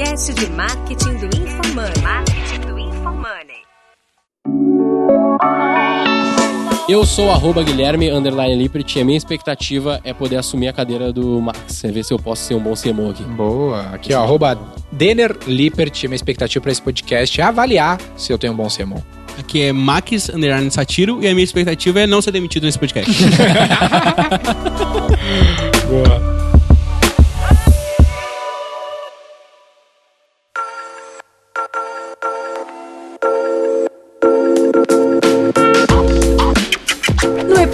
podcast de marketing do InfoMoney. Marketing do InfoMoney. Eu sou arroba Guilherme underline Lippert e a minha expectativa é poder assumir a cadeira do Max. É ver se eu posso ser um bom CMO aqui. Boa. Aqui, ó, arroba Denner Lippert. Minha expectativa para esse podcast é avaliar se eu tenho um bom sermão. Aqui é Max Underline Satiro e a minha expectativa é não ser demitido nesse podcast. Boa.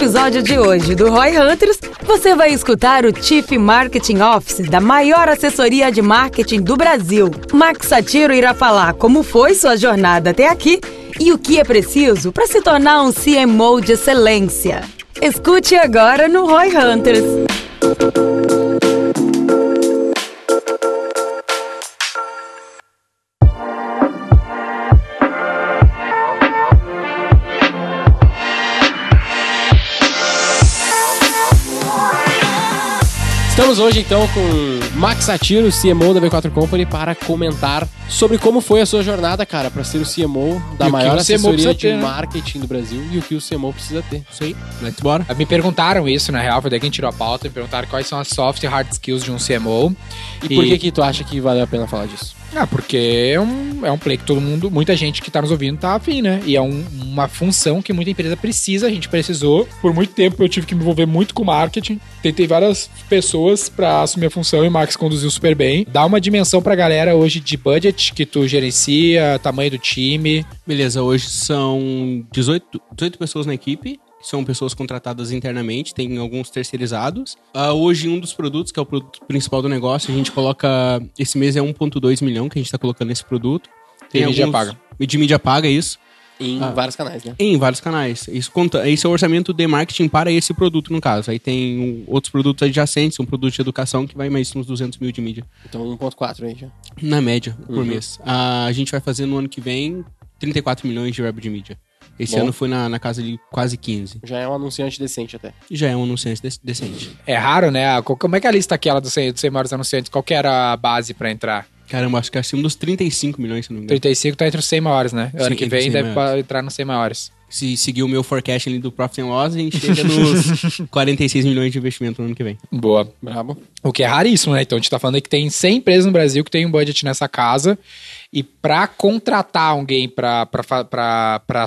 Episódio de hoje do Roy Hunters, você vai escutar o Chief Marketing Office da maior assessoria de marketing do Brasil. Max Satiro irá falar como foi sua jornada até aqui e o que é preciso para se tornar um CMO de excelência. Escute agora no Roy Hunters. Estamos hoje então com Max Satiro, CMO da V4 Company, para comentar sobre como foi a sua jornada, cara, para ser o CMO da E maior CMO assessoria de ter, né? marketing do Brasil e o que o CMO precisa ter. Isso aí, let's bora. Me perguntaram isso, na real, foi daí que a gente tirou a pauta. Me perguntaram quais são as soft e hard skills de um CMO. E, por que que tu acha que valeu a pena falar disso? Ah, porque é um, é um play que todo mundo, muita gente que tá nos ouvindo tá afim, né? E é um- uma função que muita empresa precisa, a gente precisou. Por muito tempo eu tive que me envolver muito com marketing. Tentei várias pessoas pra assumir a função e o Max conduziu super bem. Dá uma dimensão pra galera hoje de budget que tu gerencia, tamanho do time. Beleza, hoje são 18, 18 pessoas na equipe. São pessoas contratadas internamente, tem alguns terceirizados. Ah, hoje, um dos produtos, que é o produto principal do negócio, a gente coloca. Esse mês é 1,2 milhão que a gente está colocando nesse produto. De mídia paga. De mídia paga, isso. Em Ah. vários canais, né? Em vários canais. Isso conta, esse é o orçamento de marketing para esse produto, no caso. Aí tem um- outros produtos adjacentes, um produto de educação que vai mais uns 200 mil de mídia. Então 1.4 aí já. Na média, por Uhum. mês. Ah, a gente vai fazer no ano que vem 34 milhões de web de mídia. Esse Bom. ano foi na, na casa de quase 15. Já é um anunciante decente até. Já é um anunciante dec- decente. É raro, né? Como é que é a lista aquela dos 100, dos 100 maiores anunciantes? Qual que era a base pra entrar? Caramba, acho que é acima dos 35 milhões, se não me engano. 35 tá entre os 100 maiores, né? Sim, ano que vem 100 deve maiores. entrar nos 100 maiores. Se seguir o meu forecast ali do Profit and Loss, a gente chega nos 46 milhões de investimento no ano que vem. Boa. Brabo. O que é raríssimo, né? Então a gente tá falando aí que tem 100 empresas no Brasil que tem um budget nessa casa. E pra contratar alguém pra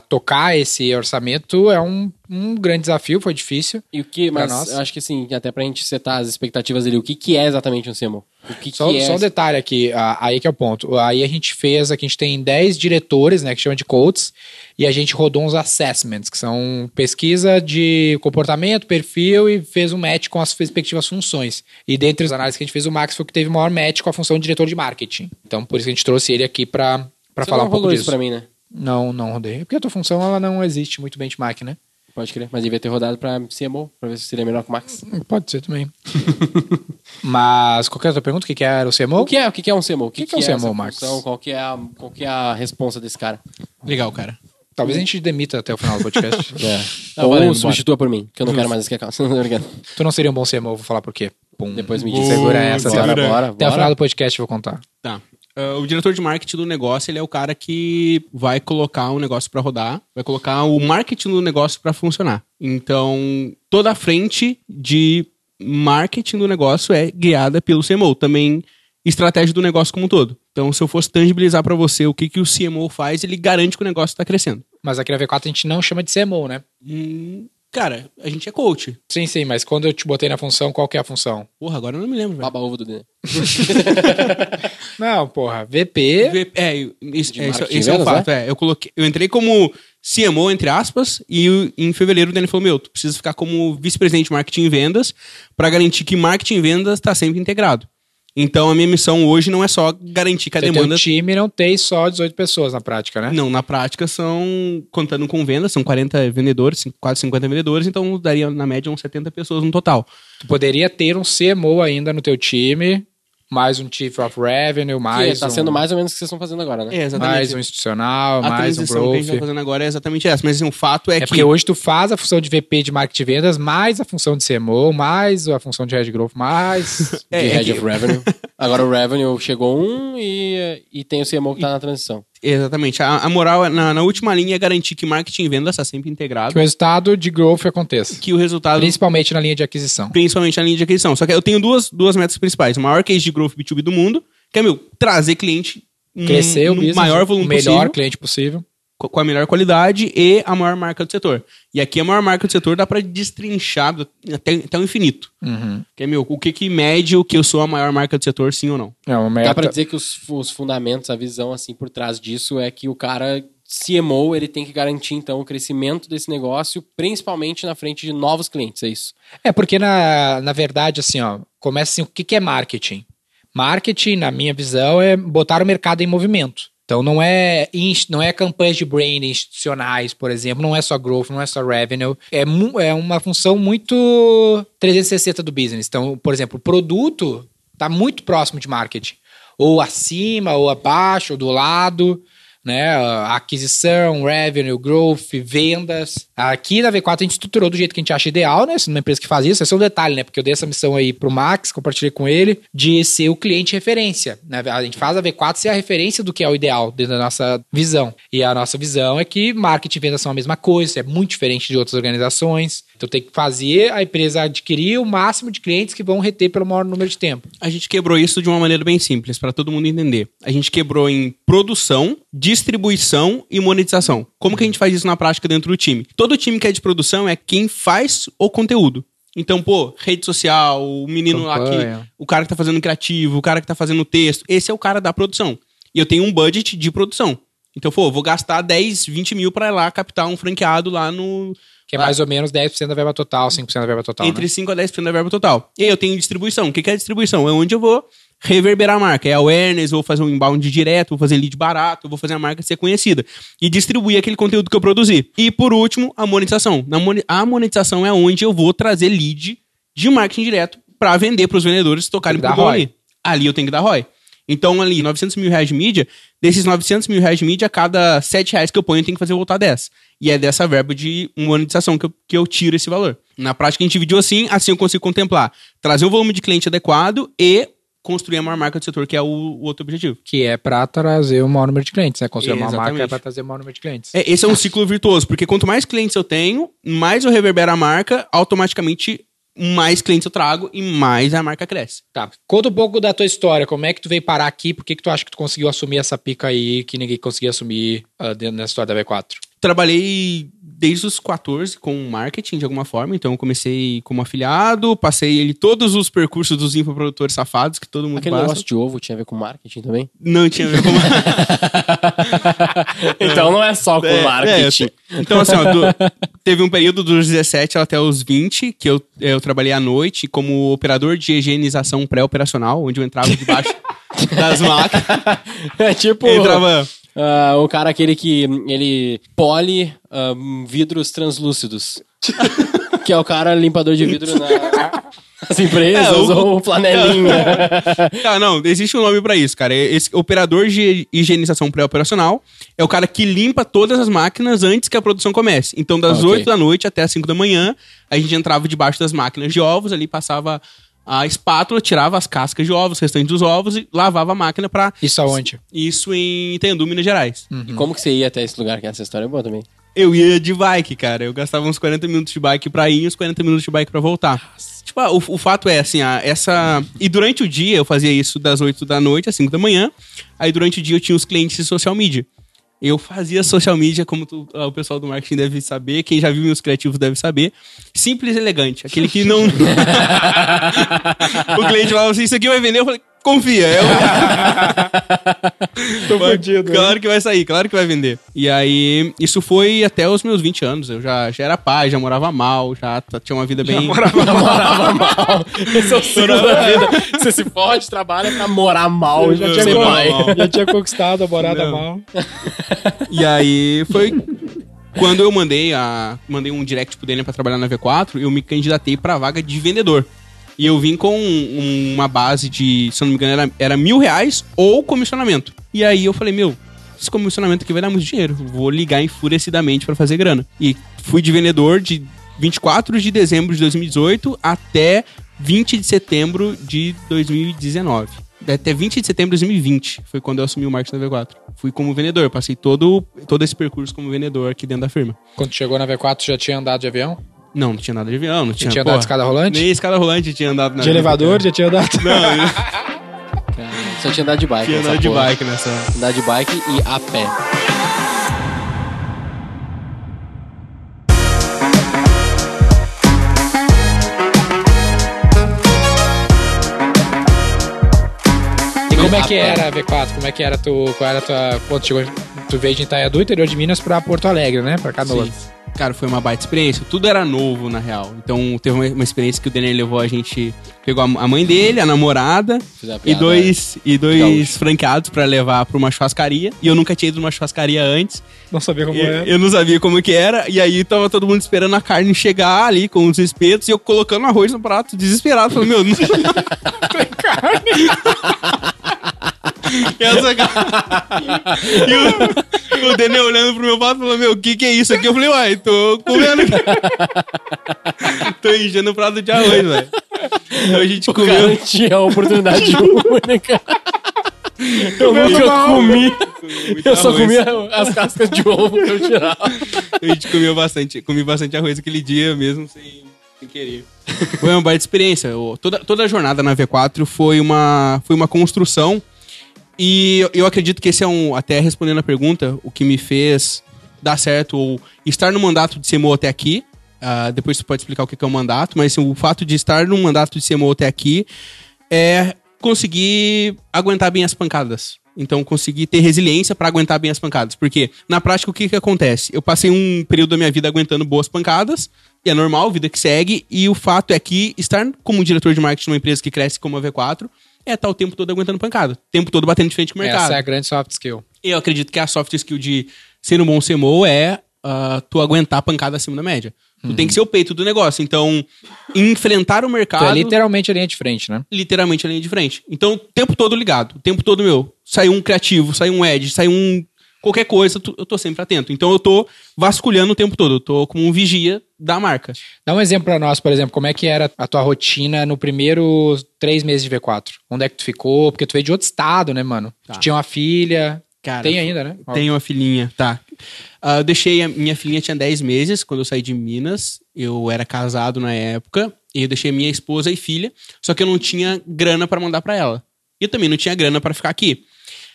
tocar esse orçamento é um, um grande desafio, foi difícil. E o que, mas nós. eu acho que assim, até pra gente setar as expectativas dele, o que que é exatamente um CMO? O que Só, que é... só um detalhe aqui, aí que é o ponto. Aí a gente fez, aqui a gente tem 10 diretores, né, que chama de coaches, e a gente rodou uns assessments, que são pesquisa de comportamento, perfil, e fez um match com as respectivas funções. E dentre as análises que a gente fez, o Max foi o que teve o maior match com a função de diretor de marketing. Então, por isso que a gente trouxe ele aqui pra, pra Você falar um pouco disso. isso pra mim, né? Não, não rodei. Porque a tua função, ela não existe muito benchmark, né? Pode crer. Mas devia ter rodado pra CMO, pra ver se seria melhor que o Max. Pode ser também. Mas, qual que é a tua pergunta? O que que era o CMO? O que é, o que que é um CMO? O que que é um essa CMO, Max? função? Qual que é a, qual que é a responsa desse cara? Legal, cara. Talvez a gente demita até o final do podcast. É. Ou valendo, substitua por mim, que eu não quero mais esse account. Tu não seria um bom CMO, vou falar por quê. Pum. Depois me diz. Segura essa, Bora, até, bora, até o bora. final do podcast eu vou contar. Tá. Ah, o diretor de marketing do negócio, ele é o cara que vai colocar o negócio pra rodar, vai colocar o marketing do negócio pra funcionar. Então, toda a frente de marketing do negócio é guiada pelo CMO. Também estratégia do negócio como um todo. Então, se eu fosse tangibilizar pra você o que, que o CMO faz, ele garante que o negócio tá crescendo. Mas aqui na V4 a gente não chama de CMO, né? Hum, cara, a gente é coach. Sim, sim, mas quando eu te botei na função, qual que é a função? Porra, agora eu não me lembro, velho. Baba ovo do Dene. Não, porra, VP. V- É, isso, é, isso- esse é o fato. É, eu, coloquei, eu entrei como CMO, entre aspas, e em fevereiro o Dani falou: Meu, tu precisa ficar como vice-presidente de marketing e vendas para garantir que marketing e vendas está sempre integrado. Então a minha missão hoje não é só garantir que a Você demanda. um time não tem só 18 pessoas na prática, né? Não, na prática são, contando com vendas, são 40 vendedores, quase 50 vendedores, então daria na média uns 70 pessoas no total. Tu poderia ter um CMO ainda no teu time, mais um Chief of Revenue, Que mais tá um, sendo mais ou menos o que vocês estão fazendo agora, né? É, exatamente. mais um institucional, a mais um transição que a gente growth. tá fazendo agora é exatamente essa. Mas assim, o fato é, É que. porque hoje tu faz a função de VP de marketing e vendas, mais a função de CMO, mais a função de Head Growth, mais É, de é Head que- of Revenue. Agora o revenue chegou um e, e tem o CMO que tá na transição. Exatamente. A, a moral é, na, na última linha é garantir que marketing e vendas está sempre integrado. Que o resultado de growth aconteça. Que o resultado. Principalmente na linha de aquisição. Principalmente na linha de aquisição. Só que eu tenho duas, duas metas principais. O maior case de growth B2B do mundo, que é, meu, trazer cliente. Crescer o business, maior volume o melhor possível, cliente possível. Co- com a melhor qualidade e a maior marca do setor. E aqui a maior marca do setor dá pra destrinchar até, até o infinito. Uhum. Que é, meu, o que que mede o que eu sou a maior marca do setor, sim ou não? É uma Dá meta. pra dizer que os, os fundamentos, a visão assim por trás disso é que o cara CMO, ele tem que garantir então o crescimento desse negócio, principalmente na frente de novos clientes, é isso. É, porque na, na verdade, assim, ó, começa assim, o que, que é marketing? Marketing, na minha visão, é botar o mercado em movimento. Então não é, não é campanhas de brand institucionais, por exemplo, não é só growth, não é só revenue. É, é uma função muito 360 do business. Então, por exemplo, o produto está muito próximo de marketing. Ou acima, ou abaixo, ou do lado né? Aquisição, revenue, growth, vendas. Aqui na V4 a gente estruturou do jeito que a gente acha ideal, né? Se numa empresa que faz isso, esse é um detalhe, né? Porque eu dei essa missão aí pro Max, compartilhei com ele, de ser o cliente referência. Né? A gente faz a V4 ser a referência do que é o ideal dentro da nossa visão. E a nossa visão é que marketing e vendas são a mesma coisa, é muito diferente de outras organizações. Então tem que fazer a empresa adquirir o máximo de clientes que vão reter pelo maior número de tempo. A gente quebrou isso de uma maneira bem simples, para todo mundo entender. A gente quebrou em produção, distribuição e monetização. Como que a gente faz isso na prática dentro do time? Todo time que é de produção é quem faz o conteúdo. Então, pô, rede social, o menino lá Campanha. que. O cara que tá fazendo criativo, o cara que tá fazendo texto. Esse é o cara da produção. E eu tenho um budget de produção. Então, pô, vou gastar 10, 20 mil pra ir lá captar um franqueado lá no. Que é mais ou menos 10% da verba total, 5% da verba total. entre né? 5 a 10% da verba total. E aí eu tenho distribuição. O que é distribuição? É onde eu vou reverberar a marca. É awareness, vou fazer um inbound direto, vou fazer lead barato, vou fazer a marca ser conhecida. E distribuir aquele conteúdo que eu produzi. E por último, a monetização. A monetização é onde eu vou trazer lead de marketing direto para vender para os vendedores tocarem pro ROI. ali. Ali eu tenho que dar ROI. Então, ali, 900 mil reais de mídia, desses 900 mil reais de mídia, a cada 7 reais que eu ponho, eu tenho que fazer voltar 10. E é dessa verba de monetização que eu, que eu tiro esse valor. Na prática, a gente dividiu assim, assim eu consigo contemplar. Trazer um volume de cliente adequado e construir a maior marca do setor, que é o, o outro objetivo. Que é pra trazer o maior número de clientes, né? Construir uma Exatamente. marca é pra trazer o maior número de clientes. É, esse é um ciclo virtuoso, porque quanto mais clientes eu tenho, mais eu reverbero a marca, automaticamente mais clientes eu trago e mais a marca cresce. Tá. Conta um pouco da tua história. Como é que tu veio parar aqui? Por que, que tu acha que tu conseguiu assumir essa pica aí que ninguém conseguia assumir ah, dentro da história da V4? Trabalhei desde os 14 com marketing de alguma forma, então eu comecei como afiliado, passei ele todos os percursos dos infoprodutores safados que todo mundo Aquele passa. negócio de ovo tinha a ver com marketing também? Não tinha a ver com então não é só com É, marketing. é, então, assim, ó, do- teve um período dos 17 até os 20 que eu, eu trabalhei à noite como operador de higienização pré-operacional, onde eu entrava debaixo das máquinas. É tipo Entrava. Ah, o cara aquele que ele pole ah, vidros translúcidos. que é o cara limpador de vidro na- nas empresas É, o- ou flanelinha. Ah, não, existe um nome pra isso, cara. Esse operador de higienização pré-operacional é o cara que limpa todas as máquinas antes que a produção comece. Então, das Ok. 8 da noite até as 5 da manhã, a gente entrava debaixo das máquinas de ovos, ali passava a espátula, tirava as cascas de ovos, restantes dos ovos e lavava a máquina pra. Isso aonde? Isso em Itendu, Minas Gerais. E como que você ia até esse lugar? Que essa história é boa também. Eu ia de bike, cara. Eu gastava uns 40 minutos de bike pra ir e uns 40 minutos de bike pra voltar. Tipo, ah, o, o fato é assim, ah, essa. E durante o dia eu fazia isso das 8 da noite às 5 da manhã. Aí durante o dia eu tinha os clientes de social media. Eu fazia social media, como tu- ah, o pessoal do marketing deve saber, quem já viu meus criativos deve saber. Simples e elegante. Aquele que não. o cliente falava assim: Isso aqui vai vender. Eu falei: Confia. Eu... Tô fudido. Claro que vai sair, claro que vai vender. E aí, isso foi até os meus 20 anos. Eu já, já era pai, já morava mal, já tinha uma vida bem. Morava mal. Esse é o ciclo da vida. Você se fode, trabalha pra morar mal. já, Já tinha ser con- pai. já tinha conquistado a morada Não. mal. E aí foi. Quando eu mandei, a, mandei um direct pro Daniel pra trabalhar na V4, eu me candidatei pra vaga de vendedor. E eu vim com um- uma base de, se eu não me engano, era, era mil reais ou comissionamento. E aí eu falei, meu, esse comissionamento aqui vai dar muito dinheiro. Vou ligar enfurecidamente pra fazer grana. E fui de vendedor de 24 de dezembro de 2018 até 20 de setembro de 2019. até 20 de setembro de 2020. Foi quando eu assumi o marketing da V4. Fui como vendedor, passei todo, todo esse percurso como vendedor aqui dentro da firma. Quando chegou na V4, já tinha andado de avião? Não, não tinha nada de avião, não tinha, tinha porra, andado de escada rolante? Nem escada rolante tinha andado na De elevador, já tinha andado. Não, Só tinha andado de bike. tinha andado de porra. bike nessa. Andar de bike e a pé. Como é que era a V4? Como é que era tu. Qual era a tua. Quando chegou. Tu veio de Itaiadu, interior de Minas, pra Porto Alegre, né? Pra Canoas. Sim. Cara, foi uma baita experiência. Tudo era novo, na real. Então, teve uma, uma experiência que o Denner levou a gente... Pegou a, a mãe dele, a namorada a e dois, e dois Gaúcho. franqueados pra levar pra uma churrascaria. E eu nunca tinha ido numa churrascaria antes. Não sabia como E era. eu não sabia como que era. E aí tava todo mundo esperando a carne chegar ali com os espetos. E eu colocando arroz no prato, desesperado. Falei, meu, não tem carne. E, essa... e o, o Denê olhando pro meu prato falou, meu, o que que é isso aqui? Eu falei, uai, tô comendo tô enchendo o prato de arroz, velho. Então a gente O cara comeu. tinha a oportunidade única. Eu nunca comi. muito Eu só arroz. comia as cascas de ovo que eu tirava. A gente comeu bastante, comi bastante arroz aquele dia mesmo, sem, sem querer. Foi uma baita experiência. Toda, toda a jornada na V4 foi uma, foi uma construção. E eu, acredito que esse é um. Até respondendo a pergunta, o que me fez dar certo ou estar no mandato de CMO até aqui. ah, depois você pode explicar o que é um mandato, mas assim, o fato de estar no mandato de CMO até aqui é conseguir aguentar bem as pancadas. Então, conseguir ter resiliência para aguentar bem as pancadas. Porque, na prática, o que, que acontece? Eu passei um período da minha vida aguentando boas pancadas, e é normal, vida que segue, e o fato é que estar como diretor de marketing numa empresa que cresce como a V4 é estar o tempo todo aguentando pancada. O tempo todo batendo de frente com o mercado. Essa é a grande soft skill. Eu acredito que a soft skill de ser um bom CMO é ah, tu aguentar a pancada acima da média. Tu tem que ser o peito do negócio. Então, enfrentar o Tu mercado é literalmente a linha de frente, né? literalmente a linha de frente. Então, o tempo todo ligado. O tempo todo, meu, saiu um criativo, saiu um edge, saiu um. Qualquer coisa, eu tô sempre atento. Então, eu tô vasculhando o tempo todo. Eu tô como um vigia da marca. Dá um exemplo pra nós, por exemplo, como é que era a tua rotina no primeiro três meses de V4? Onde é que tu ficou? Porque tu veio de outro estado, né, mano? Tá. Tu tinha uma filha. Cara, Tem ainda, né? Tenho uma filhinha, tá. Ah, eu deixei, a minha filhinha tinha 10 meses quando eu saí de Minas. Eu era casado na época. E eu deixei minha esposa e filha. Só que eu não tinha grana pra mandar pra ela. E eu também não tinha grana pra ficar aqui.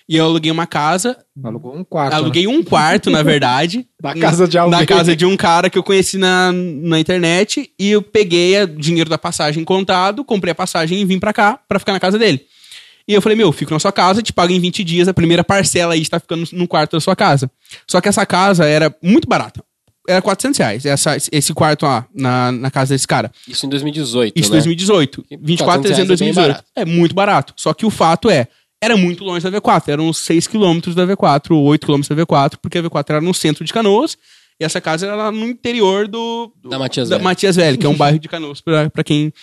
E eu aluguei uma casa. Alugou um quarto. né? aluguei um quarto, na verdade. Da casa de alguém. Na casa de um cara que eu conheci na, na internet. E eu peguei o dinheiro da passagem contado, comprei a passagem e vim pra cá pra ficar na casa dele. E eu falei, meu, fico na sua casa, te pago em 20 dias, a primeira parcela aí está ficando no quarto da sua casa. Só que essa casa era muito barata. Era 400 reais, essa, esse quarto lá, na, na casa desse cara. Isso em 2018, Isso em né? 2018. 24 de 400 dezembro de reais é bem 2018. barato. É muito barato. Só que o fato é, era muito longe da V4. Eram uns 6 quilômetros da V4, 8 quilômetros da V4, porque a V4 era no centro de Canoas. E essa casa era lá no interior do... do- Da Matias da Velho. Matias Velho, que é um bairro de Canoas, pra, pra quem...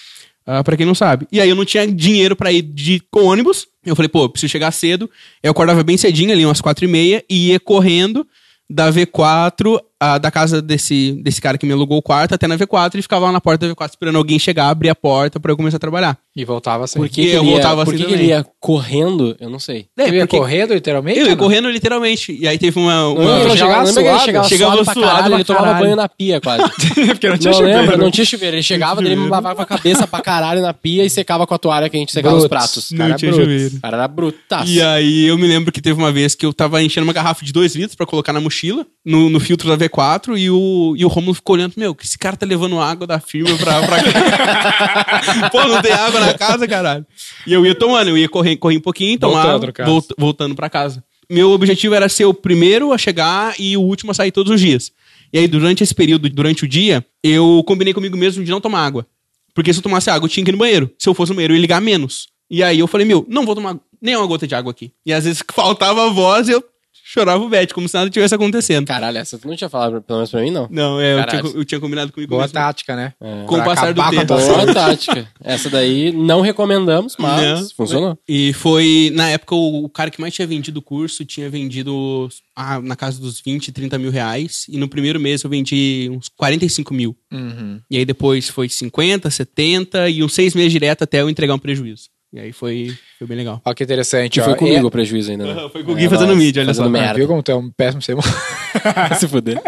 ah, pra quem não sabe. E aí eu não tinha dinheiro pra ir de com ônibus. Eu falei, pô, preciso chegar cedo. Eu acordava bem cedinho, ali umas quatro e meia, e ia correndo da V4, ah, da casa desse, desse cara que me alugou o quarto, até na V4, e ficava lá na porta da V4 esperando alguém chegar, abrir a porta pra eu começar a trabalhar. E voltava assim. Por que, E que eu ele ia, voltava por assim que ele ia correndo? Eu não sei. É, ia porque correndo, literalmente? eu ia não? correndo literalmente. E aí teve uma. uma- Não, ele chegava chegava, que ele suado? chegava, Chegava suado pra suado caralho, ele tomava banho na pia quase. Porque não tinha não chuveiro. lembra? Não tinha chuveiro. Ele chegava, dele lavava com a cabeça pra caralho na pia e secava com a toalha que a gente secava os Brutos. pratos. Não Cara, tinha bruto. chuveiro. O cara era brutaço. E aí eu me lembro que teve uma vez que eu tava enchendo uma garrafa de dois litros pra colocar na mochila, no, no filtro da V4, e o, e o Romulo ficou olhando, meu, que esse cara tá levando água da firma pra, pra. Pô, não tem água na casa, caralho. E eu ia tomando, eu ia correr, correr um pouquinho, tomar, Voltando, voltando pra casa. Meu objetivo era ser o primeiro a chegar e o último a sair todos os dias. E aí, durante esse período, durante o dia, eu combinei comigo mesmo de não tomar água. Porque se eu tomasse água, eu tinha que ir no banheiro. Se eu fosse no banheiro, eu ia ligar menos. E aí eu falei, meu, não vou tomar nem uma gota de água aqui. E às vezes faltava a voz e eu chorava o bet, como se nada tivesse acontecendo. Caralho, essa tu não tinha falado, pelo menos pra mim, não. Não, é, eu tinha, eu tinha combinado comigo Boa mesmo. tática, né? Com o Pra passar do com tempo. Boa tática. Essa daí não recomendamos, mas Não. funcionou. E foi, na época, o, o cara que mais tinha vendido o curso tinha vendido ah, na casa dos 20, 30 mil reais. E no primeiro mês eu vendi uns 45 mil. Uhum. E aí depois foi 50, 70 e uns seis meses direto até eu entregar um prejuízo. E aí foi, Foi bem legal. Olha que interessante. Ó. foi comigo É- o prejuízo ainda, né? Foi com o Gui fazendo mídia, olha fazendo só. merda. Viu como tu é um péssimo ser? Se fuder.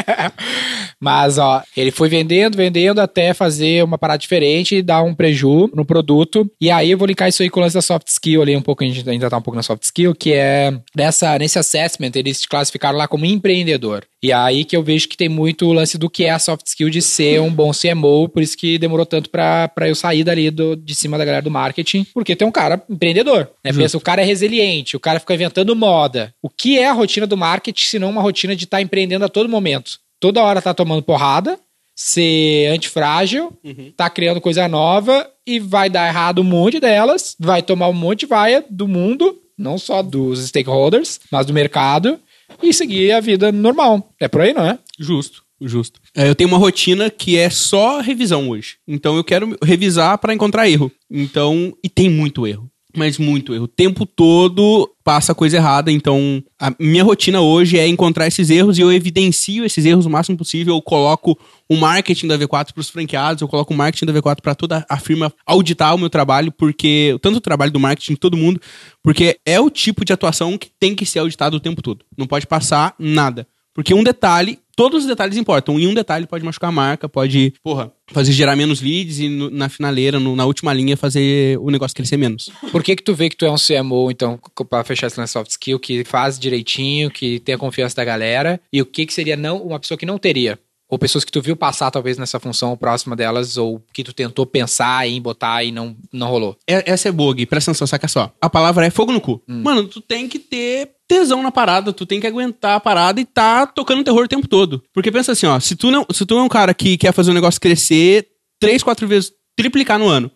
Mas, ó, ele foi vendendo, vendendo até fazer uma parada diferente e dar um preju no produto. E aí eu vou linkar isso aí com o lance da soft skill ali um pouco, a gente ainda tá um pouco na soft skill, que é nessa, nesse assessment eles te classificaram lá como empreendedor. E aí que eu vejo que tem muito o lance do que é a soft skill de ser um bom CMO, por isso que demorou tanto pra, pra eu sair dali do, de cima da galera do marketing, porque tem um cara empreendedor, né? Pensa, o cara é resiliente, o cara fica inventando moda. O que é a rotina do marketing, se não uma rotina de estar empreendendo a todo momento? Toda hora tá tomando porrada, ser antifrágil, tá criando coisa nova e vai dar errado um monte delas, vai tomar um monte de vaia do mundo, não só dos stakeholders, mas do mercado, e seguir a vida normal. É por aí, não é? Justo, justo. É, eu tenho uma rotina que é só revisão hoje. Então eu quero revisar pra encontrar erro. Então, e tem muito erro. Mas muito erro. O tempo todo passa coisa errada. Então, a minha rotina hoje é encontrar esses erros e eu evidencio esses erros o máximo possível. Eu coloco o marketing da V4 para os franqueados, eu coloco o marketing da V4 para toda a firma auditar o meu trabalho, porque tanto o trabalho do marketing, todo mundo, porque é o tipo de atuação que tem que ser auditado o tempo todo. Não pode passar nada. Porque um detalhe, todos os detalhes importam. E um detalhe pode machucar a marca, pode, porra, fazer gerar menos leads e no- na finaleira, no- na última linha, fazer o negócio crescer menos. Por que que tu vê que tu é um CMO, então, pra fechar esse lance soft skill, que faz direitinho, que tem a confiança da galera, e o que que seria não uma pessoa que não teria? Ou pessoas que tu viu passar, talvez, nessa função próxima delas, ou que tu tentou pensar em botar e não, não rolou. É- essa é Gui. Presta atenção, saca só. A palavra é fogo no cu. Mano, tu tem que ter tesão na parada, tu tem que aguentar a parada e tá tocando terror o tempo todo. Porque pensa assim, ó, se tu não, se tu é um cara que quer fazer o negócio crescer três, quatro vezes, triplicar no ano,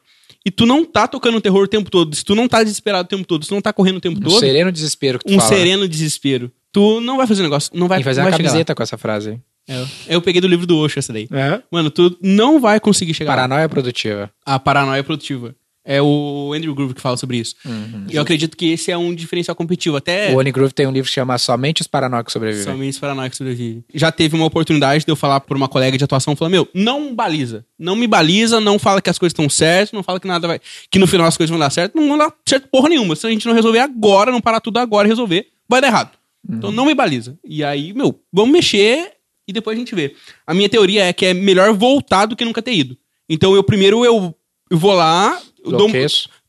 e tu não tá tocando terror o tempo todo, se tu não tá desesperado o tempo todo, se tu não tá correndo o tempo Um todo, sereno desespero que tu um fala. sereno desespero, tu não vai fazer o negócio, não vai, Tem que fazer não uma vai chegar camiseta com essa frase aí. lá. Eu peguei do livro do Osho essa daí. É? Mano, tu não vai conseguir chegar lá. Paranoia produtiva. A paranoia produtiva. É o Andrew Groove que fala sobre isso. E eu acredito que esse é um diferencial competitivo. Até O Oni Groove tem um livro que chama Somente os Paranoicos Sobrevivem. somente os paranoicos sobrevivem. Já teve uma oportunidade de eu falar por uma colega de atuação, falando, meu, não baliza. Não me baliza, não fala que as coisas estão certas, não fala que nada vai... Que no final as coisas vão dar certo. Não vão dar certo porra nenhuma. Se a gente não resolver agora, não parar tudo agora e resolver, vai dar errado. Então não me baliza. E aí, meu, vamos mexer e depois a gente vê. A minha teoria é que é melhor voltar do que nunca ter ido. Então eu primeiro eu, eu vou lá, dou,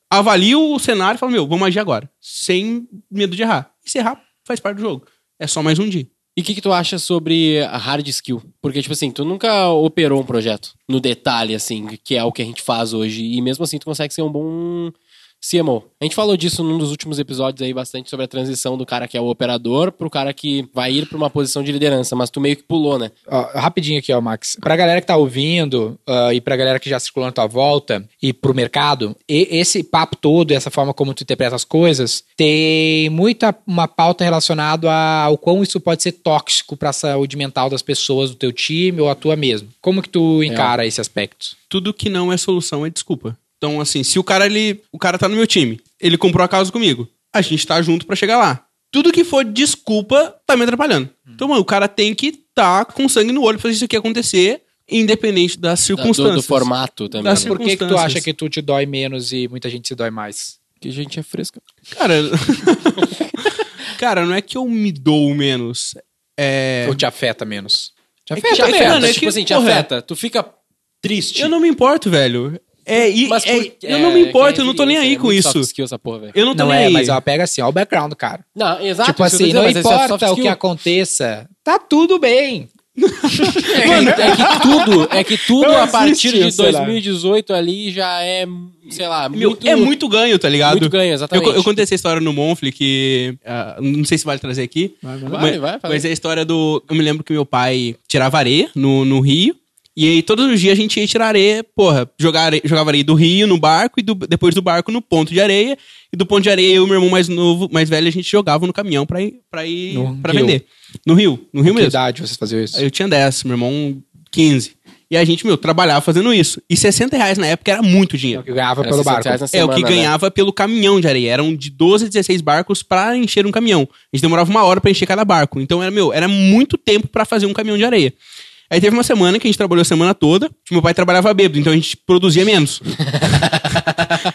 avalio o cenário e falo, meu, vamos agir agora. Sem medo de errar. E se errar, faz parte do jogo. É só mais um dia. E o que, que tu acha sobre a hard skill? Porque, tipo assim, tu nunca operou um projeto no detalhe, assim, que é o que a gente faz hoje. E mesmo assim, tu consegue ser um bom CMO. A gente falou disso num dos últimos episódios aí, bastante sobre a transição do cara que é o operador pro cara que vai ir pra uma posição de liderança. Mas tu meio que pulou, né? Ó, rapidinho aqui, ó, Max. Pra galera que tá ouvindo ah, e pra galera que já circulou na tua volta e pro mercado, e- esse papo todo, essa forma como tu interpreta as coisas, tem muita uma pauta relacionada ao quão isso pode ser tóxico pra saúde mental das pessoas do teu time ou a tua mesmo. Como que tu encara esse aspecto? Tudo que não é solução é desculpa. Então, assim, se o cara, ele, o cara tá no meu time, ele comprou a casa comigo, a gente tá junto pra chegar lá. Tudo que for desculpa tá me atrapalhando. Então, mano, o cara tem que tá com sangue no olho pra fazer isso aqui acontecer, independente das Da- circunstâncias. Do, do formato também. Das né? Por que, que tu acha que tu te dói menos e muita gente se dói mais? Que a gente é fresca. Cara, cara, não é que eu me dou menos. É. Ou te afeta menos? Te É que afeta te menos. afeta, mano, é tipo que, assim, te porra, afeta. Tu fica triste. Eu não me importo, velho. É, e, Mas é- por- eu não me é, importo, que é eu não tô nem aí com é muito isso. soft skill essa porra. Eu não tô Não nem é, aí. mas ó, pega assim, ó o background do cara. Não, exato. tipo eu assim, não é importa o que aconteça, tá tudo bem. Mano, é que tudo, é que tudo a partir de isso, sei lá. 2018 ali já é, sei lá, Meu, muito, é muito ganho, tá ligado? muito ganho, Eu, exatamente. co- eu contei essa história no Monfli que. ah, não sei se vale trazer aqui. Vai, mas, vai, fala mas é a história do. Eu me lembro que meu pai tirava areia no, no rio. E aí, todos os dias a gente ia tirar areia, porra, jogar areia, jogava areia do rio no barco e do- depois do barco no ponto de areia. E do ponto de areia, eu e meu irmão mais novo, mais velho, a gente jogava no caminhão pra ir, pra, ir, No pra rio. vender. No rio, no rio que mesmo. idade vocês faziam isso? Eu tinha 10, meu irmão 15. E a gente, meu, trabalhava fazendo isso. E 60 reais na época era muito É o dinheiro. que ganhava Era pelo 60 barco. reais na É, o que semana, né? ganhava pelo caminhão de areia. Eram de 12 a 16 barcos pra encher um caminhão. A gente demorava uma hora pra encher cada barco. Então era, meu, era muito tempo pra fazer um caminhão de areia. Aí teve uma semana que a gente trabalhou a semana toda, que meu pai trabalhava bêbado, então a gente produzia menos.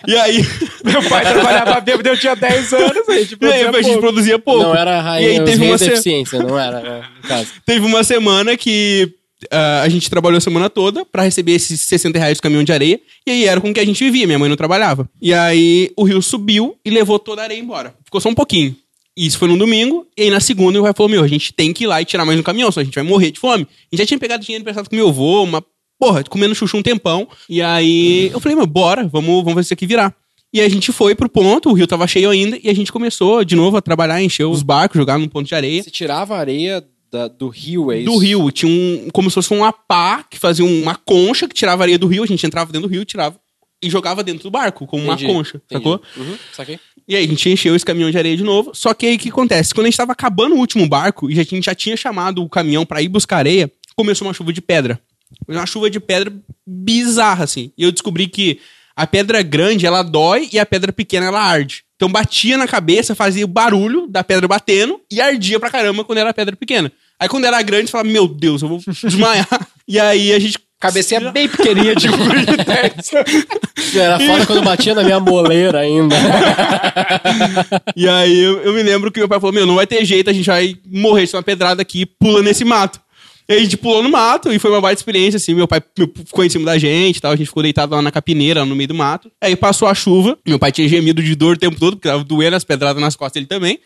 E aí, Meu pai trabalhava bêbado, eu tinha 10 anos, a gente e aí a gente pouco. produzia pouco. Não era a E aí teve uma, da se- eficiência, não era, né, no caso. teve uma semana que ah, a gente trabalhou a semana toda pra receber esses 60 reais do caminhão de areia. E aí era com o que a gente vivia, minha mãe não trabalhava. E aí o rio subiu e levou toda a areia embora. Ficou só um pouquinho. Isso foi no domingo, e aí na segunda meu pai falou: Meu, a gente tem que ir lá e tirar mais um caminhão, senão a gente vai morrer de fome. A gente já tinha pegado dinheiro emprestado com meu avô, uma porra, comendo chuchu um tempão. E aí eu falei: Meu, bora, vamos, vamos fazer isso aqui virar. E a gente foi pro ponto, o rio tava cheio ainda, e a gente começou de novo a trabalhar, encher os barcos, jogar num ponto de areia. Você tirava a areia da- do rio, é isso? Do rio, tinha um. Como se fosse uma pá que fazia uma concha que tirava areia do rio, a gente entrava dentro do rio, tirava e jogava dentro do barco, como Entendi, uma concha, entendi. sacou? Uhum, saquei. E aí a gente encheu esse caminhão de areia de novo. Só que aí o que acontece? Quando a gente tava acabando o último barco e a gente já tinha chamado o caminhão pra ir buscar areia, começou uma chuva de pedra. Uma chuva de pedra bizarra, assim. E eu descobri que a pedra grande, ela dói e a pedra pequena, ela arde. Então batia na cabeça, fazia o barulho da pedra batendo e ardia pra caramba quando era pedra pequena. Aí quando era grande, falava, meu Deus, eu vou desmaiar. e aí a gente Cabecinha bem pequenininha de guri de 10. Era foda quando batia na minha moleira ainda. E aí eu, eu me lembro que meu pai falou: Meu, não vai ter jeito, a gente vai morrer de uma pedrada aqui, pula nesse mato. E a gente pulou no mato e foi uma baita experiência, assim. Meu pai ficou em cima da gente tal, a gente ficou deitado lá na capineira, no meio do mato. Aí passou a chuva, meu pai tinha gemido de dor o tempo todo, porque tava doendo as pedradas nas costas dele também.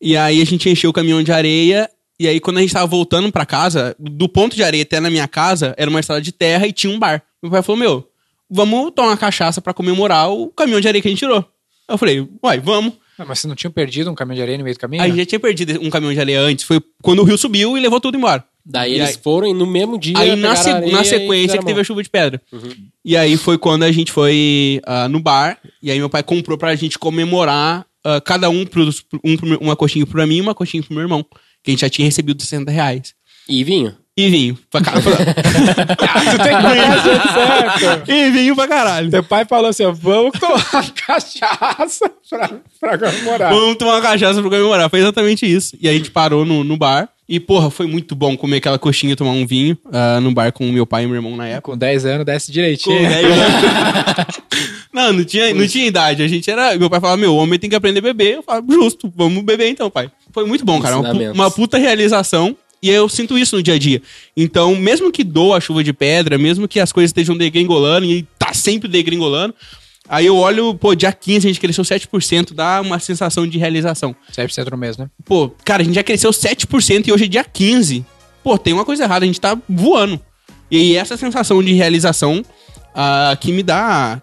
E aí a gente encheu o caminhão de areia. E aí, quando a gente tava voltando pra casa, do ponto de areia até na minha casa, era uma estrada de terra e tinha um bar. Meu pai falou: Meu, vamos tomar uma cachaça pra comemorar o caminhão de areia que a gente tirou. Eu falei: Uai, vamos. Ah, mas vocês não tinham perdido um caminhão de areia no meio do caminho? A gente já tinha perdido um caminhão de areia antes. Foi quando o rio subiu e levou tudo embora. Daí E eles aí- foram e no mesmo dia. Aí na, se- na sequência que teve a chuva de pedra. E aí foi quando a gente foi ah, no bar. E aí meu pai comprou pra gente comemorar. ah, cada um, pro, um uma coxinha pra mim e uma coxinha pro meu irmão. Que a gente já tinha recebido 60 reais. E vinho. E vinho. Pra caralho. Tu tem que conhecer certo. e vinho pra caralho. Teu pai falou assim, ó, vamos tomar cachaça pra, pra comemorar. Vamos tomar cachaça pra comemorar. Foi exatamente isso. E aí a gente parou no, no bar. E, porra, foi muito bom comer aquela coxinha e tomar um vinho ah, no bar com meu pai e meu irmão na época. Com 10 anos, desce Com direitinho. 10 anos. não, não tinha, não tinha idade. A gente era. Meu pai falava, meu, homem tem que aprender a beber. Eu falava, justo, vamos beber então, pai. Foi muito bom, cara. Uma, uma puta realização. E eu sinto isso no dia a dia. Então, mesmo que doa a chuva de pedra, mesmo que as coisas estejam degringolando e tá sempre degringolando, aí eu olho, pô, dia 15 a gente cresceu 7%, dá uma sensação de realização. 7% no mês, né? Pô, cara, a gente já cresceu 7% e hoje é dia 15. Pô, tem uma coisa errada, a gente tá voando. E aí essa sensação de realização ah, que me dá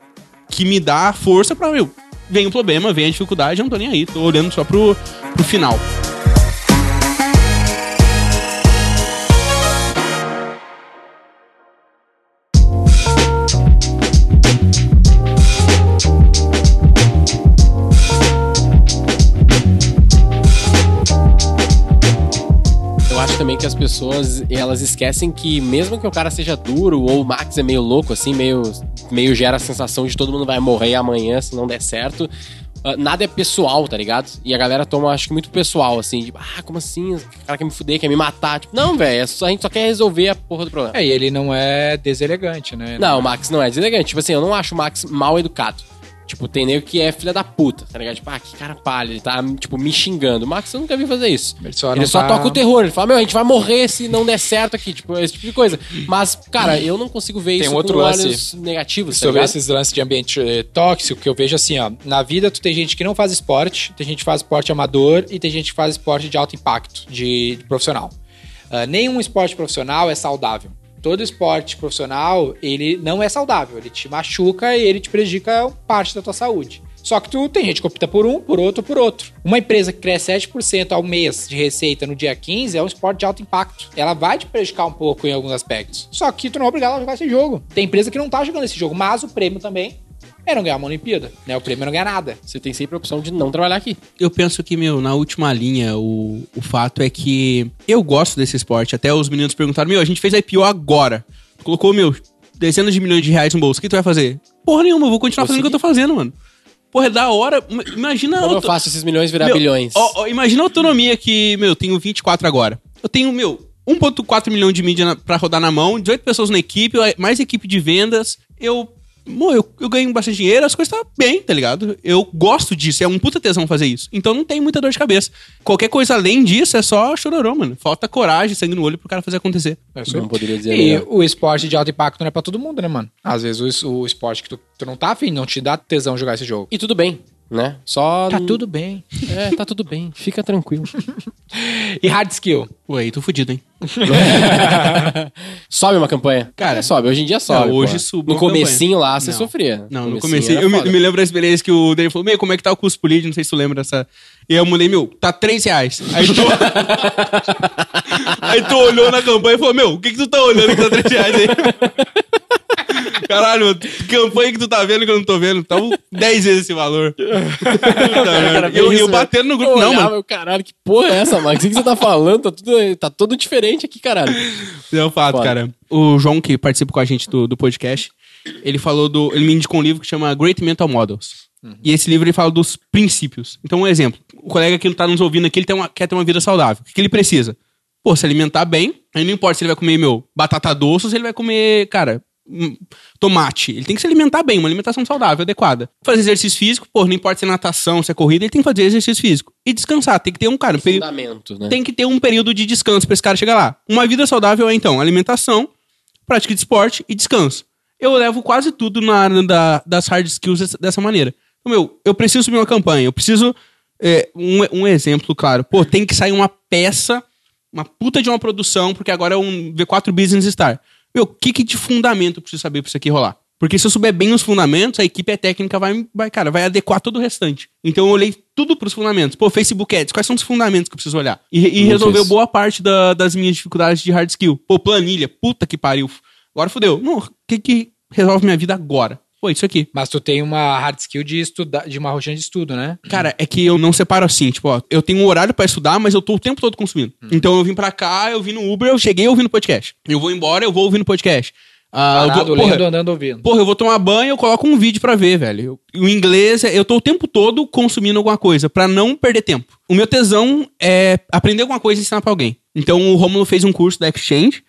que me dá força pra, meu, vem o problema, vem a dificuldade, eu não tô nem aí, tô olhando só pro, pro final. Que as pessoas, elas esquecem que mesmo que o cara seja duro, ou o Max é meio louco, assim, meio, meio gera a sensação de todo mundo vai morrer amanhã se não der certo, ah, nada é pessoal, tá ligado? E a galera toma, acho que muito pessoal, assim, tipo, ah, como assim? O cara quer me fuder, quer me matar. Tipo, não, velho, é a gente só quer resolver a porra do problema. É, e ele não é deselegante, né? Não, o Max não é deselegante. Tipo assim, eu não acho o Max mal educado. Tipo, tem nego que é filha da puta, tá ligado? Tipo, ah, que cara palha, ele tá, tipo, me xingando. O Max eu nunca vi fazer isso. Ele só, Ele só tá- toca o terror, ele fala, meu, a gente vai morrer se não der certo aqui, tipo, esse tipo de coisa. Mas, cara, eu não consigo ver Tem isso outro com lance olhos negativos, tá sobre ligado? esses lances de ambiente eh, tóxico, que eu vejo assim, ó. Na vida, tu tem gente que não faz esporte, tem gente que faz esporte amador e tem gente que faz esporte de alto impacto, de, de profissional. Ah, nenhum esporte profissional é saudável. Todo esporte profissional, ele não é saudável. Ele te machuca e ele te prejudica parte da tua saúde. Só que tu tem gente que opta por um, por outro, por outro. Uma empresa que cresce 7% ao mês de receita no dia 15 é um esporte de alto impacto. Ela vai te prejudicar um pouco em alguns aspectos. Só que tu não é obrigado a jogar esse jogo. Tem empresa que não tá jogando esse jogo, mas o prêmio também é não ganhar uma Olimpíada. Né? O prêmio é não ganhar nada. Você tem sempre a opção de não trabalhar aqui. Eu penso que, meu, na última linha, o, o fato é que eu gosto desse esporte. Até os meninos perguntaram, meu, a gente fez a IPO agora. Colocou, meu, dezenas de milhões de reais no bolso. O que tu vai fazer? Porra nenhuma, eu vou continuar fazendo o que eu tô fazendo, mano. Porra, é da hora. Ima- Imagina... Como eu auto- faço esses milhões virar Meu, bilhões? ó, ó, imagina a autonomia que, meu, eu tenho 24 agora. Eu tenho, meu, 1.4 milhão de mídia na, pra rodar na mão, 18 pessoas na equipe, mais equipe de vendas. Eu eu, eu ganho bastante dinheiro, as coisas tá bem, tá ligado? Eu gosto disso, é um puta tesão fazer isso. Então não tem muita dor de cabeça. Qualquer coisa além disso é só chororô, mano. Falta coragem, sangue no olho pro cara fazer acontecer. Não poderia dizer E melhor. o esporte de alto impacto não é pra todo mundo, né, mano? Às vezes o, o esporte que tu, tu não tá afim, não te dá tesão jogar esse jogo. E tudo bem, né? Só. Tá tudo bem. É, tá tudo bem. Fica tranquilo. E hard skill? Aí tô fudido, hein? sobe uma campanha. Cara, É, sobe. Hoje em dia sobe. não, hoje subiu No comecinho lá, você Não. sofria. Não, no Comecinho começo. era Eu me, me lembro da experiência que o Dave falou: Meu, como é que tá o custo por lead? Não sei se tu lembra dessa. E eu mandei, meu, tá 3 reais. Aí tu. aí tu olhou na campanha e falou: Meu, o que que tu tá olhando que tá 3 reais aí? Caralho, que campanha que tu tá vendo que eu não tô vendo? Tá 10 vezes esse valor. Cara, eu, isso, eu batendo no grupo, Eu não, olhava, mano. eu, Caralho, que porra é essa, Max? O que você tá falando? Tá tudo, tá tudo diferente aqui, caralho. É um fato, Foda. cara. O João, que participa com a gente do, do podcast, ele falou do. Ele me indicou um livro que chama Great Mental Models. E esse livro ele fala dos princípios. Então, um exemplo. O colega que não tá nos ouvindo aqui, ele tem uma- quer ter uma vida saudável. O que, que ele precisa? Pô, se alimentar bem. Aí não importa se ele vai comer, meu, batata doce ou se ele vai comer, cara, tomate. Ele tem que se alimentar bem, uma alimentação saudável, adequada. Fazer exercício físico, pô, não importa se é natação, se é corrida, ele tem que fazer exercício físico. E descansar, tem que ter um, cara, um Fundamento, né? tem que ter um período de descanso pra esse cara chegar lá. Uma vida saudável é, então, alimentação, prática de esporte e descanso. Eu levo quase tudo na área da- das hard skills dessa- dessa maneira. Então, meu, eu preciso subir uma campanha, eu preciso. é, um, um exemplo, claro. Pô, tem que sair uma peça, uma puta de uma produção, porque agora é um V4 Business Star. Meu, o que, que de fundamento eu preciso saber pra isso aqui rolar? Porque se eu souber bem os fundamentos, a equipe técnica vai, vai, cara, vai adequar todo o restante. Então eu olhei tudo pros fundamentos. Pô, Facebook Ads, quais são os fundamentos que eu preciso olhar? E, e resolveu boa parte da- das minhas dificuldades de hard skill. Pô, planilha, puta que pariu. Agora fodeu. Não, o que que resolve minha vida agora? Pô, isso aqui. Mas tu tem uma hard skill de estudar, de uma rotina de estudo, né? Cara, é que eu não separo assim, tipo, ó, eu tenho um horário pra estudar, mas eu tô o tempo todo consumindo. Então eu vim pra cá, eu vim no Uber, eu cheguei ouvindo podcast. Eu vou embora, eu vou ouvindo podcast. Ah, eu Parado, vou, porra, lendo, andando, ouvindo. Porra, eu vou tomar banho, eu coloco um vídeo pra ver, velho. Eu- O inglês, é- eu tô o tempo todo consumindo alguma coisa, pra não perder tempo. O meu tesão é aprender alguma coisa e ensinar pra alguém. Então o Romulo fez um curso da Exchange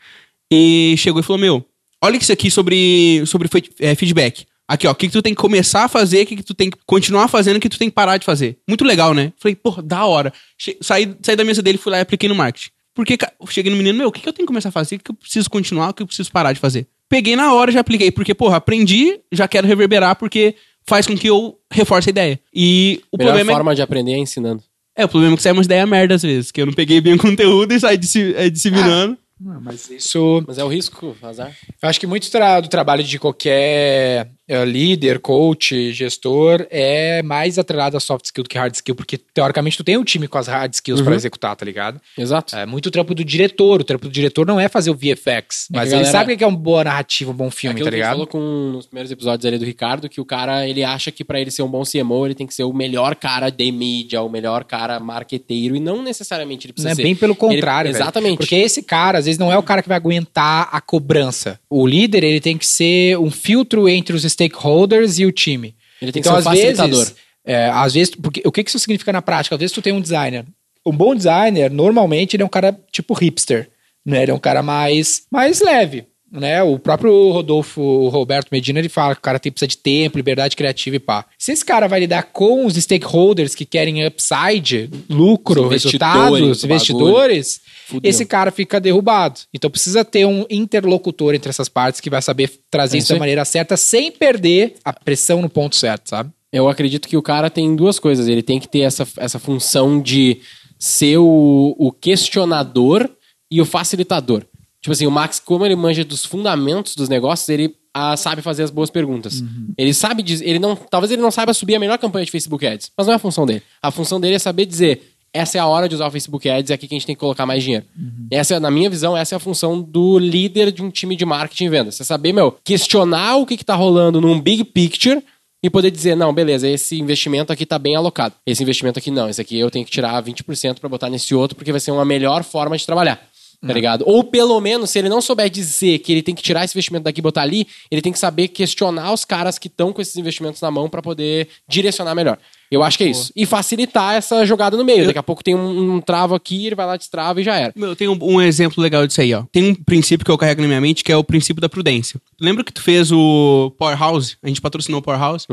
e chegou e falou: Meu, olha isso aqui sobre, sobre é, feedback. Aqui, ó, o que, que tu tem que começar a fazer, o que, que tu tem que continuar fazendo, o que tu tem que parar de fazer. Muito legal, né? Falei, porra, da hora. Che saí, saí da mesa dele, fui lá e apliquei no marketing. Porque cheguei no menino, meu, o que, que eu tenho que começar a fazer? O que eu preciso continuar? O que eu preciso parar de fazer? Peguei na hora e já apliquei. Porque, porra, aprendi, já quero reverberar, porque faz com que eu reforce a ideia. E o Melhor problema forma de aprender é ensinando. é... É, o problema é que sai umas ideias merda às vezes. Que eu não peguei bem o conteúdo e saí dissi- é, disseminando. Não, mas isso. Mas é o risco, azar. Eu acho que muito tra- do trabalho de qualquer líder, coach, gestor é mais atrelado a soft skill do que hard skill, porque teoricamente tu tem um time com as hard skills Uhum. pra executar, tá ligado? Exato. É muito trampo do diretor. O trampo do diretor não é fazer o VFX, mas que a ele galera- sabe o que é uma boa narrativa, um bom filme, Aquilo tá que a gente ligado? falou com, nos primeiros episódios ali do Ricardo, que o cara, ele acha que pra ele ser um bom CMO, ele tem que ser o melhor cara de mídia, o melhor cara marqueteiro, e não necessariamente ele Não precisa é ser. bem pelo contrário, Ele-. Exatamente. Porque esse cara, às vezes, não é o cara que vai aguentar a cobrança. O líder, ele tem que ser um filtro entre os stakeholders e o time. Ele tem então, que ser um às facilitador. vezes, é, às vezes, porque, o que que isso significa na prática? Às vezes tu tem um designer. Um bom designer, normalmente, ele é um cara tipo hipster, né? Ele é um cara mais, mais leve, né? O próprio Rodolfo o Roberto Medina, ele fala que o cara tem, precisa de tempo, liberdade criativa e pá. Se esse cara vai lidar com os stakeholders que querem upside, lucro, resultados, investidores, Fudeu. esse cara fica derrubado. Então precisa ter um interlocutor entre essas partes que vai saber trazer É isso da maneira certa sem perder a pressão no ponto certo, sabe? Eu acredito que o cara tem duas coisas. Ele tem que ter essa, essa função de ser o, o questionador e o facilitador. Tipo assim, o Max, como ele manja dos fundamentos dos negócios, ele ah, sabe fazer as boas perguntas. Ele sabe dizer, ele não, talvez ele não saiba subir a melhor campanha de Facebook Ads, mas não é a função dele. A função dele é saber dizer, essa é a hora de usar o Facebook Ads, é aqui que a gente tem que colocar mais dinheiro. Essa, é- na minha visão, essa é a função do líder de um time de marketing e vendas. Você saber, meu, questionar o que, que tá rolando num big picture e poder dizer, não, beleza, esse investimento aqui tá bem alocado. Esse investimento aqui não, esse aqui eu tenho que tirar 20% para botar nesse outro, porque vai ser uma melhor forma de trabalhar. Tá ligado? Ou pelo menos, se ele não souber dizer que ele tem que tirar esse investimento daqui e botar ali, ele tem que saber questionar os caras que estão com esses investimentos na mão para poder direcionar melhor. Eu acho que é isso. E facilitar essa jogada no meio. Daqui a pouco tem um, um travo aqui, ele vai lá, destrava e já era. Meu, eu tenho um, um exemplo legal disso aí, ó. Tem um princípio que eu carrego na minha mente, que é o princípio da prudência. Lembra que tu fez o Powerhouse? A gente patrocinou o Powerhouse.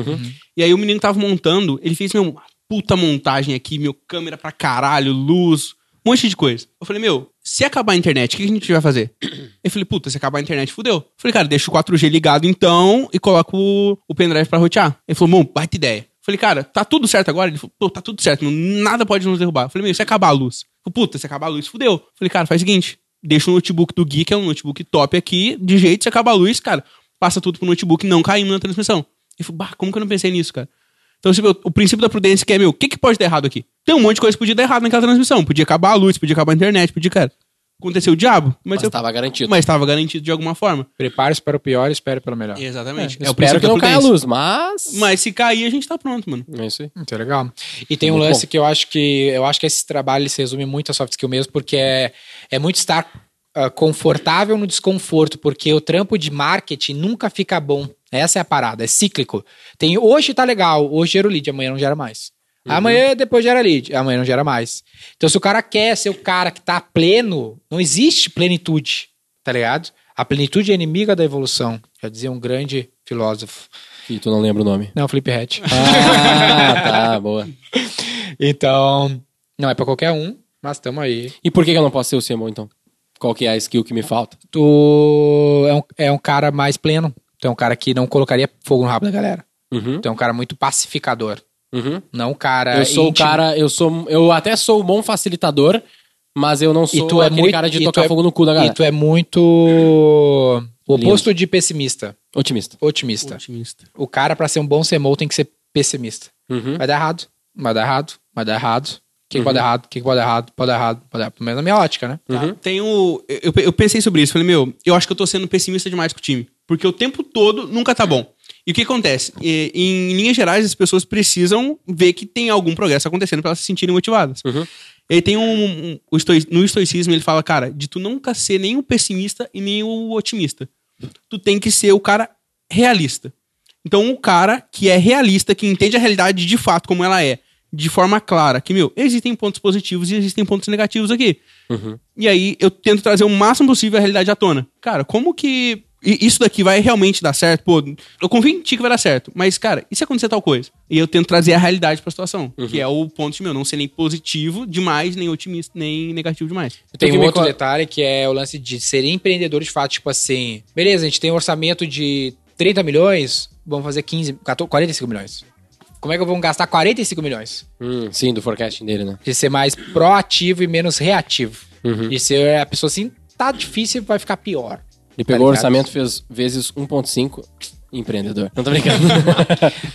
E aí o menino tava montando, ele fez, meu, uma puta montagem aqui, meu, câmera pra caralho, luz, um monte de coisa. Eu falei, meu, se acabar a internet, o que a gente vai fazer? Eu falei, puta, se acabar a internet, fudeu. Eu falei, cara, deixa o 4G ligado então e coloca o, o pendrive pra rotear. Ele falou, bom, baita ideia. Eu falei, cara, tá tudo certo agora? Ele falou, pô, tá tudo certo, nada pode nos derrubar. Eu falei, meu, se acabar a luz. Eu falei, puta, se acabar a luz, fudeu. Eu falei, cara, faz o seguinte, deixa o notebook do Gui, que é um notebook top aqui, de jeito, se acabar a luz, cara, passa tudo pro notebook não caímos na transmissão. Ele falou, bah, como que eu não pensei nisso, cara? Então, meu, o princípio da prudência que é, meu, o que, que pode dar errado aqui? Tem um monte de coisa que podia dar errado naquela transmissão. Podia acabar a luz, podia acabar a internet, podia, cara. Aconteceu o diabo, mas, Mas eu, tava garantido. mas estava garantido de alguma forma. Prepare-se para o pior e espere pelo melhor. Exatamente. É, o Espero que não caia a luz, mas... Mas se cair, a gente tá pronto, mano. É isso aí. Muito legal. E tem um Muito lance bom. que eu acho que eu acho que esse trabalho se resume muito a soft skill mesmo, porque é, é muito estar ah, confortável no desconforto, porque o trampo de marketing nunca fica bom. Essa é a parada, é cíclico. Tem hoje tá legal, hoje gera o lead, amanhã não gera mais. Amanhã depois gera lead, amanhã não gera mais. Então se o cara quer ser o cara que tá pleno, não existe plenitude, tá ligado? A plenitude é inimiga da evolução, já dizia um grande filósofo. E tu não lembra o nome. Não, Flip Hat. Ah, tá, boa. Então, não é pra qualquer um, mas tamo aí. E por que que eu não posso ser o CMO, então? Qual que é a skill que me falta? Tu é um, é um cara mais pleno. Tu é um cara que não colocaria fogo no rabo da galera. Uhum, Tu é um cara muito pacificador. Uhum. Não cara. Eu sou o íntimo. cara, eu sou, eu até sou um bom facilitador, mas eu não sou tu é aquele muito- cara de e tocar é- fogo no cu da E galera. tu é muito. O oposto de pessimista. Otimista. Otimista. Otimista. O cara, pra ser um bom CMO, tem que ser pessimista. Uhum. Vai dar errado. Vai dar errado. Vai dar errado. O que, que Uhum. pode dar errado? O que, que pode dar errado? Pode dar errado. Pode dar errado. Pelo menos na minha ótica, né? Tá? Uhum. Tem o- eu, eu pensei sobre isso. Falei, meu, eu acho que eu tô sendo pessimista demais com o time. Porque o tempo todo nunca tá bom. E o que acontece? E- em linhas gerais, as pessoas precisam ver que tem algum progresso acontecendo pra elas se sentirem motivadas. Uhum. Ele tem um. um- estoi- no estoicismo, ele fala, cara, de tu nunca ser nem o pessimista e nem o otimista. Tu tem que ser o cara realista. Então, o cara que é realista, que entende a realidade de fato como ela é, de forma clara, que, meu, existem pontos positivos e existem pontos negativos aqui. Uhum. E aí eu tento trazer o máximo possível a realidade à tona. Cara, como que isso daqui vai realmente dar certo? Pô, eu confio em ti que vai dar certo. Mas, cara, e se acontecer tal coisa? E eu tento trazer a realidade pra situação. Que é o ponto de meu, não ser nem positivo demais, nem otimista, nem negativo demais. Tem um outro co- detalhe que é o lance de ser empreendedor de fato, tipo assim, beleza, a gente tem um orçamento de 30 milhões, vamos fazer 15, 14, 45 milhões. Como é que vamos gastar 45 milhões? Hum, sim, do forecasting dele, né? De ser mais proativo e menos reativo. Uhum. De ser a pessoa assim, tá difícil, vai ficar pior. Ele pegou o ligado? orçamento, fez vezes 1.5, empreendedor. Não tô brincando.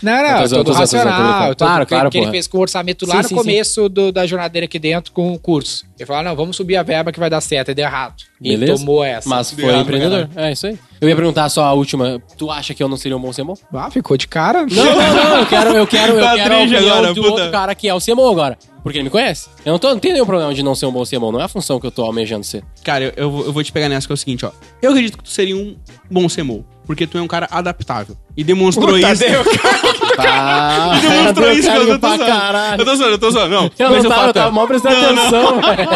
Não, não, Eu tô todo tô tô tô racional. todo- Claro, claro, Que ele porra. fez com o orçamento lá Sim, no sim, começo do- da jornadeira aqui dentro com o curso. Ele falou, ah, não, vamos subir a verba que vai dar certo. E deu errado. E ele Beleza. tomou essa. Mas foi errado empreendedor. É isso aí. Eu ia perguntar só a última. Tu acha que eu não seria um bom CMO? Ah, ficou de cara. Não, não, não. Eu quero, eu quero, eu Tá quero a opinião agora, do puta. outro cara que é o CMO agora. Porque ele me conhece. Eu não, tô, não tenho nenhum problema de não ser um bom CMO. Não é a função que eu tô almejando ser. Cara, eu, eu vou- eu vou te pegar nessa que é o seguinte, ó. Eu acredito que tu seria um bom CMO. Porque tu é um cara adaptável. E demonstrou isso. Tá. Isso, cara. Eu tô zoando. caralho. Eu tô zoando, eu tô zoando. Não, Eu mas não o tava, fato eu tava é- mal prestando Não, não. atenção, velho.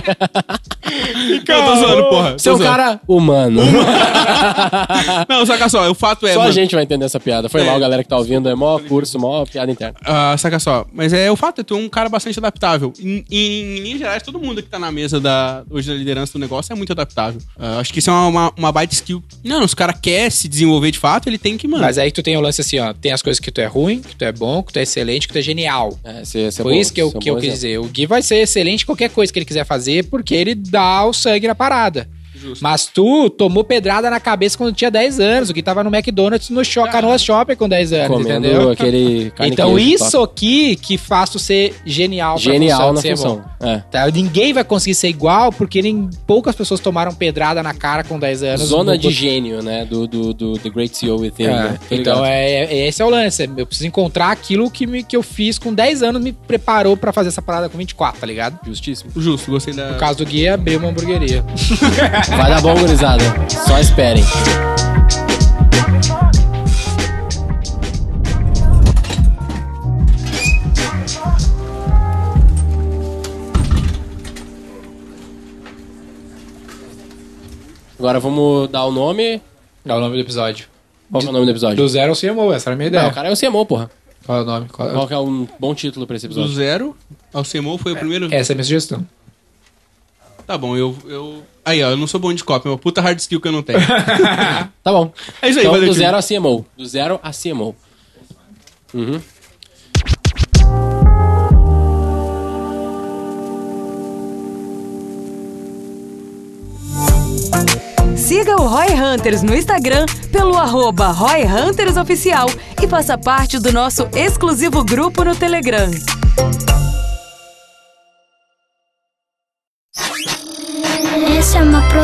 Eu tô zoando, porra. Tô Você é um zoando. cara humano. Não, saca só, o fato é. Só mano, a gente vai entender essa piada. Foi É. mal, galera que tá ouvindo. É mó curso, mó piada interna. Ah, saca só, mas é o fato é tu é um cara bastante adaptável. Em, em, em linhas gerais, todo mundo que tá na mesa da, hoje da liderança do negócio é muito adaptável. Ah, acho que isso é uma, uma, uma baita skill. Não, se o cara quer se desenvolver de fato, ele tem que, mano. Mas aí tu tem o lance assim, ó. Tem as coisas que tu é ruim, que tu é bom, que tu é excelente, que tu é genial. É, esse, esse é Foi bom, isso que eu, é que eu quis dizer. O Gui vai ser excelente em qualquer coisa que ele quiser fazer, porque ele dá o sangue na parada. Justo. Mas tu tomou pedrada na cabeça quando tinha 10 anos. O Gui tava no McDonald's no show, Canoas Shopping com 10 anos, Comendo entendeu? aquele carne Então queijo, isso top. aqui que faz tu ser genial pra Genial na função. bom. É. Tá? Ninguém vai conseguir ser igual, porque nem poucas pessoas tomaram pedrada na cara com 10 anos. Zona de gênio, né? Do, do, do The Great CEO Within. É, né? Tô então é, é- esse é o lance. Eu preciso encontrar aquilo que, me, que eu fiz com 10 anos, me preparou pra fazer essa parada com 24, tá ligado? Justíssimo. Justo, gostei da. No caso do Gui, abrir uma hamburgueria. Vai dar bom, gurizada. Só esperem. Agora vamos dar o nome. Dá o nome do episódio. Qual é o nome do episódio? Do zero ao CMO, essa era a minha ideia. Não, o cara é o CMO, porra. Qual é o nome? Qual é, que é um bom título pra esse episódio? Do zero ao CMO foi o é, primeiro. Essa é a minha sugestão. Tá bom, eu, eu. Aí, ó, eu não sou bom de cópia, é uma puta hard skill que eu não tenho. Tá bom. É isso aí, então, valeu, do time. zero a CMO. Do zero a CMO. Uhum. Siga o Roy Hunters no Instagram pelo arroba Roy Hunters Oficial e faça parte do nosso exclusivo grupo no Telegram.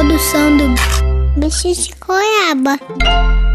Produção do Bicho de Goiaba.